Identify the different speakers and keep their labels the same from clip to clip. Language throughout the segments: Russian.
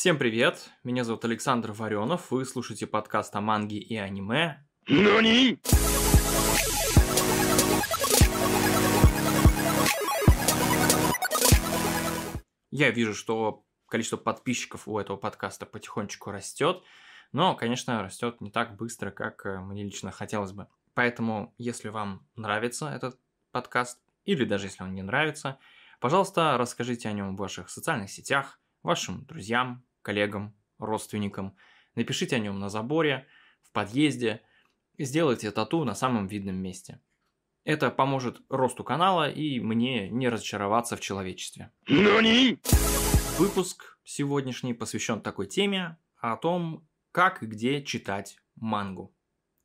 Speaker 1: Всем привет, меня зовут Александр Варенов, вы слушаете подкаст о манге и аниме.
Speaker 2: NANI?
Speaker 1: Я вижу, что количество подписчиков у этого подкаста потихонечку растет, но, конечно, растет не так быстро, как э, мне лично хотелось бы. Поэтому, если вам нравится этот подкаст, или даже если он не нравится, пожалуйста, расскажите о нем в ваших социальных сетях, вашим друзьям, коллегам, родственникам. Напишите о нем на заборе, в подъезде, и сделайте тату на самом видном месте. Это поможет росту канала и мне не разочароваться в человечестве.
Speaker 2: NANI?
Speaker 1: Выпуск сегодняшний посвящен такой теме о том, как и где читать мангу.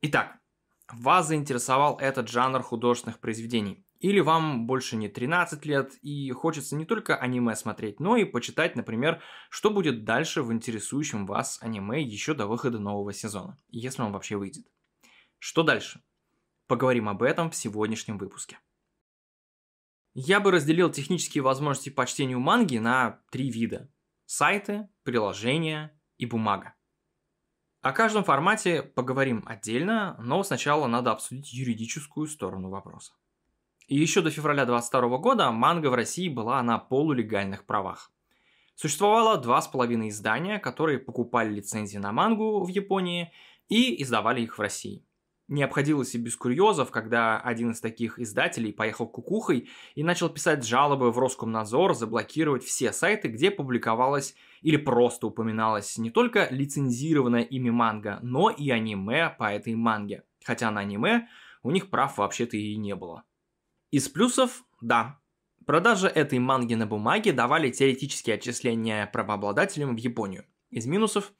Speaker 1: Итак, вас заинтересовал этот жанр художественных произведений. Или вам больше не 13 лет и хочется не только аниме смотреть, но и почитать, например, что будет дальше в интересующем вас аниме еще до выхода нового сезона, если он вообще выйдет. Что дальше? Поговорим об этом в сегодняшнем выпуске. Я бы разделил технические возможности по чтению манги на три вида. Сайты, приложения и бумага. О каждом формате поговорим отдельно, но сначала надо обсудить юридическую сторону вопроса. И еще до февраля 2022 года манга в России была на полулегальных правах. Существовало два с половиной издания, которые покупали лицензии на мангу в Японии и издавали их в России. Не обходилось и без курьезов, когда один из таких издателей поехал кукухой и начал писать жалобы в Роскомнадзор заблокировать все сайты, где публиковалась или просто упоминалась не только лицензированная ими манга, но и аниме по этой манге. Хотя на аниме у них прав вообще-то и не было. Из плюсов – да. Продажи этой манги на бумаге давали теоретические отчисления правообладателям в Японию. Из минусов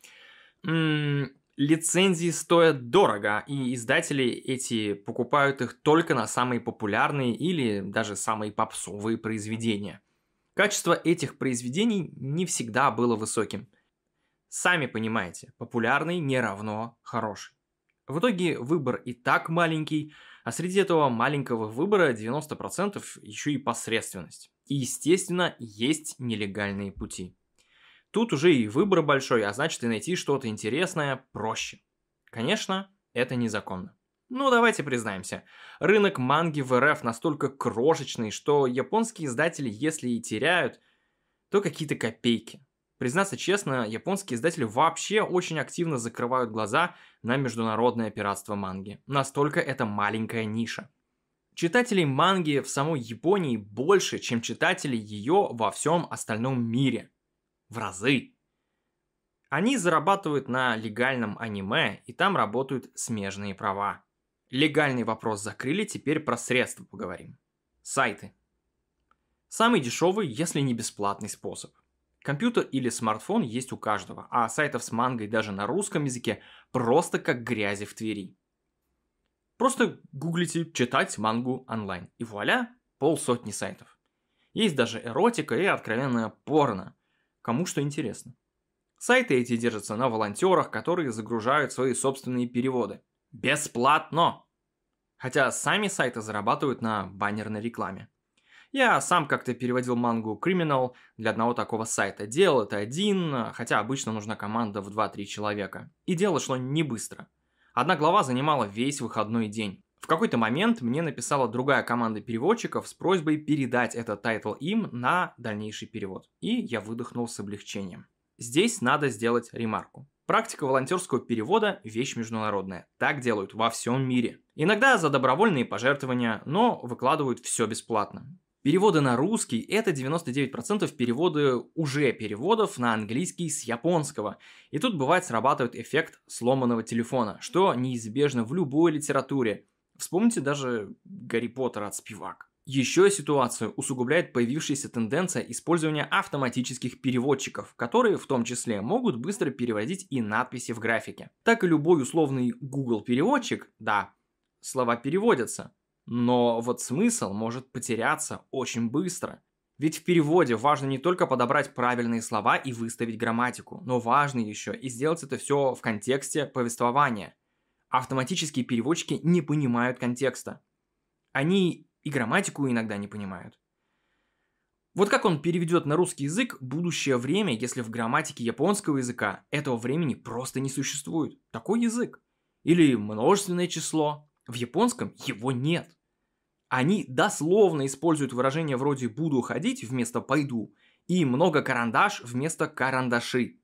Speaker 1: м- лицензии стоят дорого, и издатели эти покупают их только на самые популярные или даже самые попсовые произведения. Качество этих произведений не всегда было высоким. Сами понимаете, популярный не равно хороший. В итоге выбор и так маленький, а среди этого маленького выбора 90% еще и посредственность. И, естественно, есть нелегальные пути. Тут уже и выбор большой, а значит и найти что-то интересное проще. Конечно, это незаконно. Ну, давайте признаемся, рынок манги в РФ настолько крошечный, что японские издатели, если и теряют, то какие-то копейки. Признаться честно, японские издатели вообще очень активно закрывают глаза на международное пиратство манги. Настолько это маленькая ниша. Читателей манги в самой Японии больше, чем читателей ее во всем остальном мире. В разы. Они зарабатывают на легальном аниме, и там работают смежные права. Легальный вопрос закрыли, теперь про средства поговорим. Сайты. Самый дешевый, если не бесплатный способ – Компьютер или смартфон есть у каждого, а сайтов с мангой даже на русском языке просто как грязи в Твери. Просто гуглите «читать мангу онлайн» и вуаля, полсотни сайтов. Есть даже эротика и откровенное порно, кому что интересно. Сайты эти держатся на волонтерах, которые загружают свои собственные переводы. Бесплатно! Хотя сами сайты зарабатывают на баннерной рекламе. Я сам как-то переводил мангу Criminal для одного такого сайта. Делал это один, хотя обычно нужна команда в 2-3 человека. И дело шло не быстро. Одна глава занимала весь выходной день. В какой-то момент мне написала другая команда переводчиков с просьбой передать этот тайтл им на дальнейший перевод. И я выдохнул с облегчением. Здесь надо сделать ремарку. Практика волонтерского перевода – вещь международная. Так делают во всем мире. Иногда за добровольные пожертвования, но выкладывают все бесплатно. Переводы на русский – это 99% переводы уже переводов на английский с японского. И тут бывает срабатывает эффект сломанного телефона, что неизбежно в любой литературе. Вспомните даже Гарри Поттер от Спивак. Еще ситуацию усугубляет появившаяся тенденция использования автоматических переводчиков, которые в том числе могут быстро переводить и надписи в графике. Так и любой условный Google переводчик, да, слова переводятся, но вот смысл может потеряться очень быстро. Ведь в переводе важно не только подобрать правильные слова и выставить грамматику, но важно еще и сделать это все в контексте повествования. Автоматические переводчики не понимают контекста. Они и грамматику иногда не понимают. Вот как он переведет на русский язык будущее время, если в грамматике японского языка этого времени просто не существует? Такой язык. Или множественное число. В японском его нет. Они дословно используют выражение вроде «буду ходить» вместо «пойду» и «много карандаш» вместо «карандаши».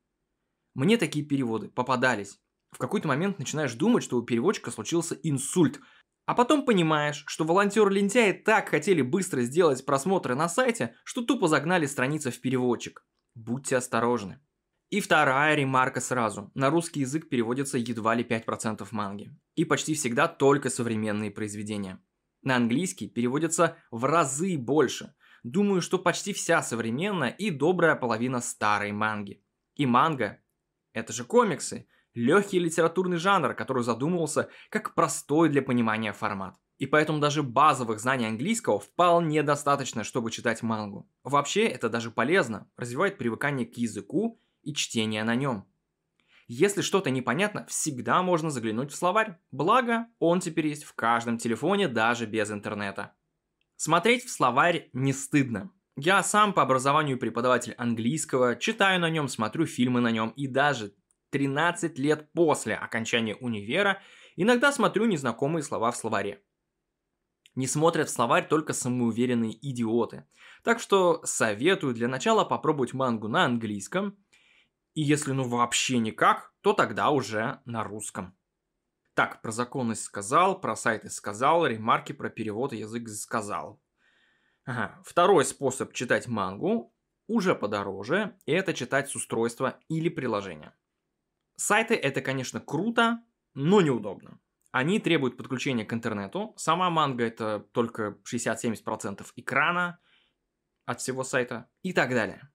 Speaker 1: Мне такие переводы попадались. В какой-то момент начинаешь думать, что у переводчика случился инсульт – а потом понимаешь, что волонтеры-лентяи так хотели быстро сделать просмотры на сайте, что тупо загнали страницы в переводчик. Будьте осторожны. И вторая ремарка сразу. На русский язык переводится едва ли 5% манги. И почти всегда только современные произведения. На английский переводится в разы больше. Думаю, что почти вся современная и добрая половина старой манги. И манга – это же комиксы – легкий литературный жанр, который задумывался как простой для понимания формат. И поэтому даже базовых знаний английского вполне достаточно, чтобы читать мангу. Вообще, это даже полезно, развивает привыкание к языку и чтение на нем. Если что-то непонятно, всегда можно заглянуть в словарь. Благо, он теперь есть в каждом телефоне, даже без интернета. Смотреть в словарь не стыдно. Я сам по образованию преподаватель английского, читаю на нем, смотрю фильмы на нем и даже 13 лет после окончания универа иногда смотрю незнакомые слова в словаре. Не смотрят в словарь только самоуверенные идиоты. Так что советую для начала попробовать мангу на английском. И если ну вообще никак, то тогда уже на русском. Так, про законность сказал, про сайты сказал, ремарки про перевод язык сказал. Ага. Второй способ читать мангу уже подороже, и это читать с устройства или приложения. Сайты это, конечно, круто, но неудобно. Они требуют подключения к интернету. Сама манга это только 60-70% экрана от всего сайта и так далее.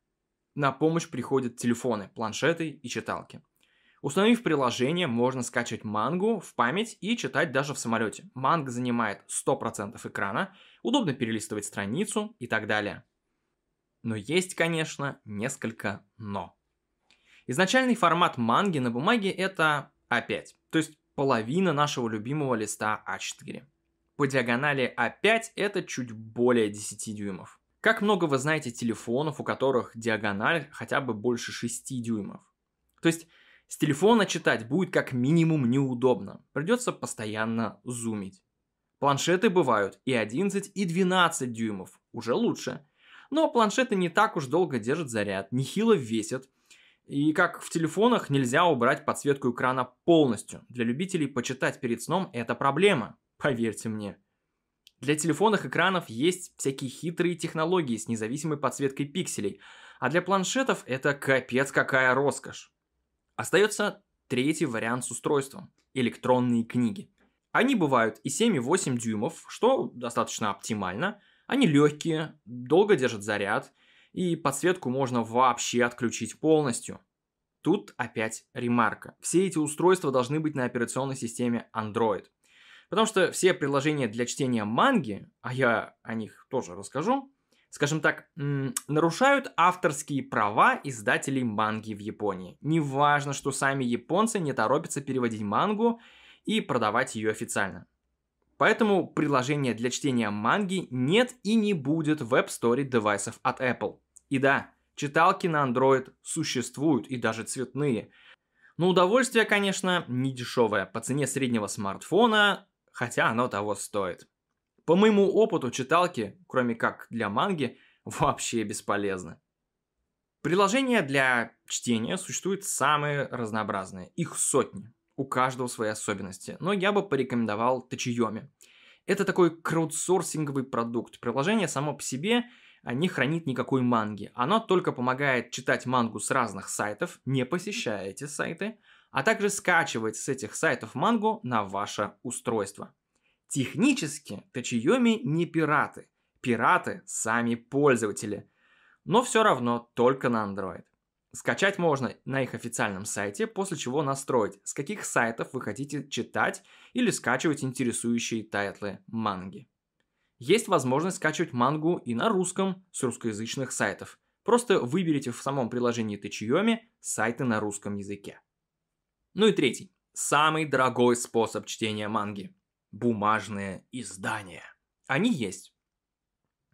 Speaker 1: На помощь приходят телефоны, планшеты и читалки. Установив приложение, можно скачивать мангу в память и читать даже в самолете. Манга занимает 100% экрана, удобно перелистывать страницу и так далее. Но есть, конечно, несколько «но». Изначальный формат манги на бумаге это А5, то есть половина нашего любимого листа А4. По диагонали А5 это чуть более 10 дюймов. Как много вы знаете телефонов, у которых диагональ хотя бы больше 6 дюймов? То есть с телефона читать будет как минимум неудобно. Придется постоянно зумить. Планшеты бывают и 11, и 12 дюймов. Уже лучше. Но планшеты не так уж долго держат заряд, нехило весят, и как в телефонах нельзя убрать подсветку экрана полностью. Для любителей почитать перед сном это проблема, поверьте мне. Для телефонных экранов есть всякие хитрые технологии с независимой подсветкой пикселей, а для планшетов это капец какая роскошь. Остается третий вариант с устройством – электронные книги. Они бывают и 7, и 8 дюймов, что достаточно оптимально. Они легкие, долго держат заряд – и подсветку можно вообще отключить полностью. Тут опять ремарка. Все эти устройства должны быть на операционной системе Android. Потому что все приложения для чтения манги, а я о них тоже расскажу, скажем так, нарушают авторские права издателей манги в Японии. Неважно, что сами японцы не торопятся переводить мангу и продавать ее официально. Поэтому приложения для чтения манги нет и не будет в App Store девайсов от Apple. И да, читалки на Android существуют и даже цветные. Но удовольствие, конечно, не дешевое, по цене среднего смартфона, хотя оно того стоит. По моему опыту, читалки, кроме как для манги, вообще бесполезны. Приложения для чтения существуют самые разнообразные, их сотни, у каждого свои особенности, но я бы порекомендовал Тачиоми. Это такой краудсорсинговый продукт. Приложение само по себе не хранит никакой манги. Оно только помогает читать мангу с разных сайтов, не посещая эти сайты, а также скачивать с этих сайтов мангу на ваше устройство. Технически Tachiyomi не пираты. Пираты сами пользователи. Но все равно только на Android. Скачать можно на их официальном сайте, после чего настроить, с каких сайтов вы хотите читать или скачивать интересующие тайтлы манги. Есть возможность скачивать мангу и на русском с русскоязычных сайтов. Просто выберите в самом приложении Tachiyomi сайты на русском языке. Ну и третий. Самый дорогой способ чтения манги. Бумажные издания. Они есть.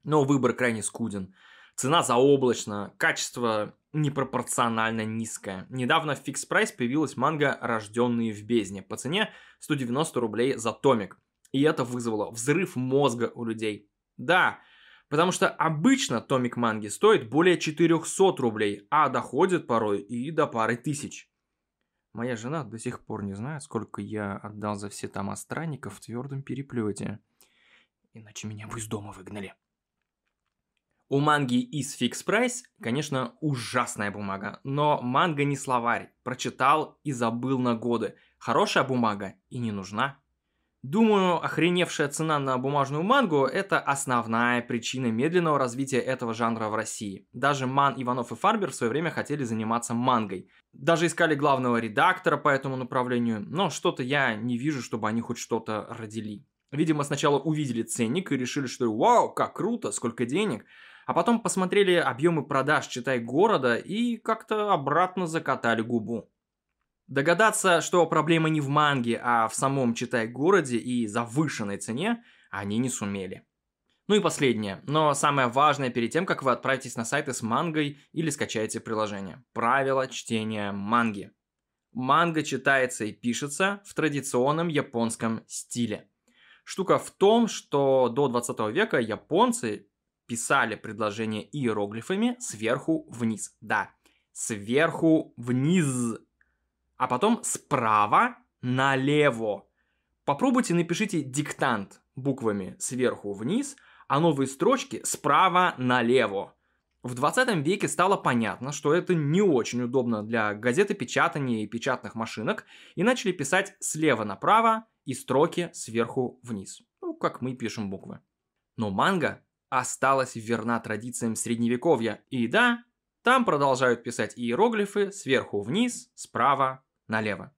Speaker 1: Но выбор крайне скуден. Цена заоблачна, качество непропорционально низкое. Недавно в Fix Price появилась манга «Рожденные в бездне» по цене 190 рублей за томик. И это вызвало взрыв мозга у людей. Да, потому что обычно томик манги стоит более 400 рублей, а доходит порой и до пары тысяч. Моя жена до сих пор не знает, сколько я отдал за все тома странников в твердом переплете. Иначе меня бы из дома выгнали. У манги из Fix Price, конечно, ужасная бумага, но манга не словарь. Прочитал и забыл на годы. Хорошая бумага и не нужна. Думаю, охреневшая цена на бумажную мангу – это основная причина медленного развития этого жанра в России. Даже Ман, Иванов и Фарбер в свое время хотели заниматься мангой. Даже искали главного редактора по этому направлению, но что-то я не вижу, чтобы они хоть что-то родили. Видимо, сначала увидели ценник и решили, что вау, как круто, сколько денег – а потом посмотрели объемы продаж, читай, города и как-то обратно закатали губу. Догадаться, что проблема не в манге, а в самом, читай, городе и завышенной цене, они не сумели. Ну и последнее, но самое важное перед тем, как вы отправитесь на сайты с мангой или скачаете приложение. Правила чтения манги. Манга читается и пишется в традиционном японском стиле. Штука в том, что до 20 века японцы писали предложение иероглифами сверху вниз. Да, сверху вниз. А потом справа налево. Попробуйте напишите диктант буквами сверху вниз, а новые строчки справа налево. В 20 веке стало понятно, что это не очень удобно для газеты печатания и печатных машинок, и начали писать слева направо и строки сверху вниз. Ну, как мы пишем буквы. Но манга осталась верна традициям средневековья. И да, там продолжают писать иероглифы сверху вниз, справа налево.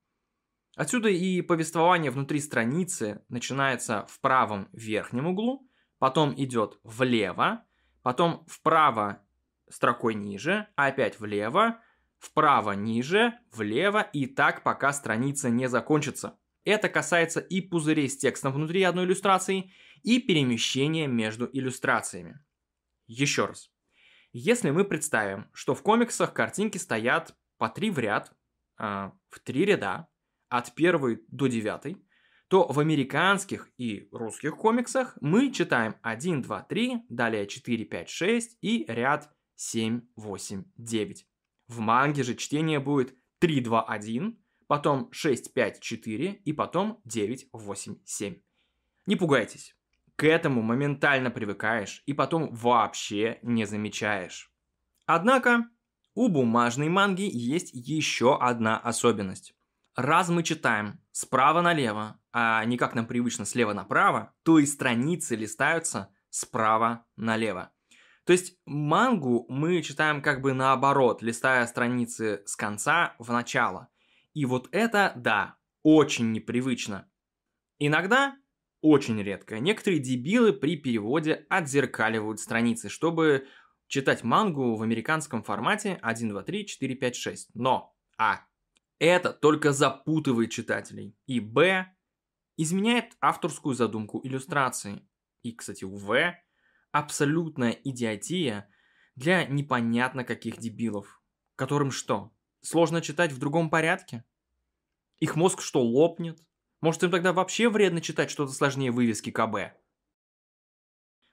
Speaker 1: Отсюда и повествование внутри страницы начинается в правом верхнем углу, потом идет влево, потом вправо строкой ниже, опять влево, вправо ниже, влево и так пока страница не закончится. Это касается и пузырей с текстом внутри одной иллюстрации, и перемещения между иллюстрациями. Еще раз. Если мы представим, что в комиксах картинки стоят по три в ряд, э, в три ряда, от первой до девятой, то в американских и русских комиксах мы читаем 1, 2, 3, далее 4, 5, 6 и ряд 7, 8, 9. В манге же чтение будет 3, 2, 1, потом 6, 5, 4 и потом 9, 8, 7. Не пугайтесь, к этому моментально привыкаешь и потом вообще не замечаешь. Однако, у бумажной манги есть еще одна особенность. Раз мы читаем справа налево, а не как нам привычно слева направо, то и страницы листаются справа налево. То есть мангу мы читаем как бы наоборот, листая страницы с конца в начало. И вот это, да, очень непривычно. Иногда очень редко. Некоторые дебилы при переводе отзеркаливают страницы, чтобы читать мангу в американском формате 1, 2, 3, 4, 5, 6. Но, а, это только запутывает читателей. И, б, изменяет авторскую задумку иллюстрации. И, кстати, в, абсолютная идиотия для непонятно каких дебилов. Которым что, сложно читать в другом порядке? Их мозг что, лопнет? Может, им тогда вообще вредно читать что-то сложнее вывески КБ?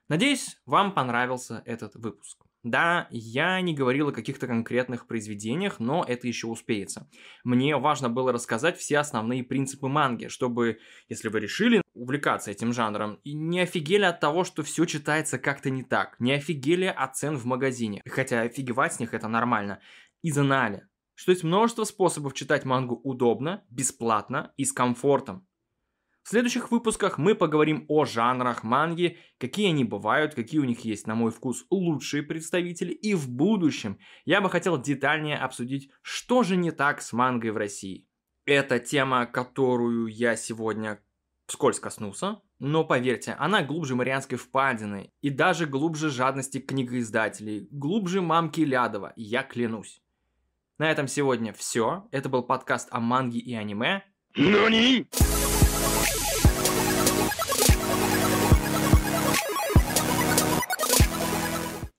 Speaker 1: Надеюсь, вам понравился этот выпуск. Да, я не говорил о каких-то конкретных произведениях, но это еще успеется. Мне важно было рассказать все основные принципы манги, чтобы, если вы решили увлекаться этим жанром, и не офигели от того, что все читается как-то не так, не офигели от цен в магазине, хотя офигевать с них это нормально, и знали, что есть множество способов читать мангу удобно, бесплатно и с комфортом. В следующих выпусках мы поговорим о жанрах манги, какие они бывают, какие у них есть, на мой вкус, лучшие представители, и в будущем я бы хотел детальнее обсудить, что же не так с мангой в России. Это тема, которую я сегодня вскользь коснулся, но поверьте, она глубже Марианской впадины и даже глубже жадности книгоиздателей, глубже мамки Лядова, я клянусь. На этом сегодня все. Это был подкаст о манге и аниме.
Speaker 2: NANI?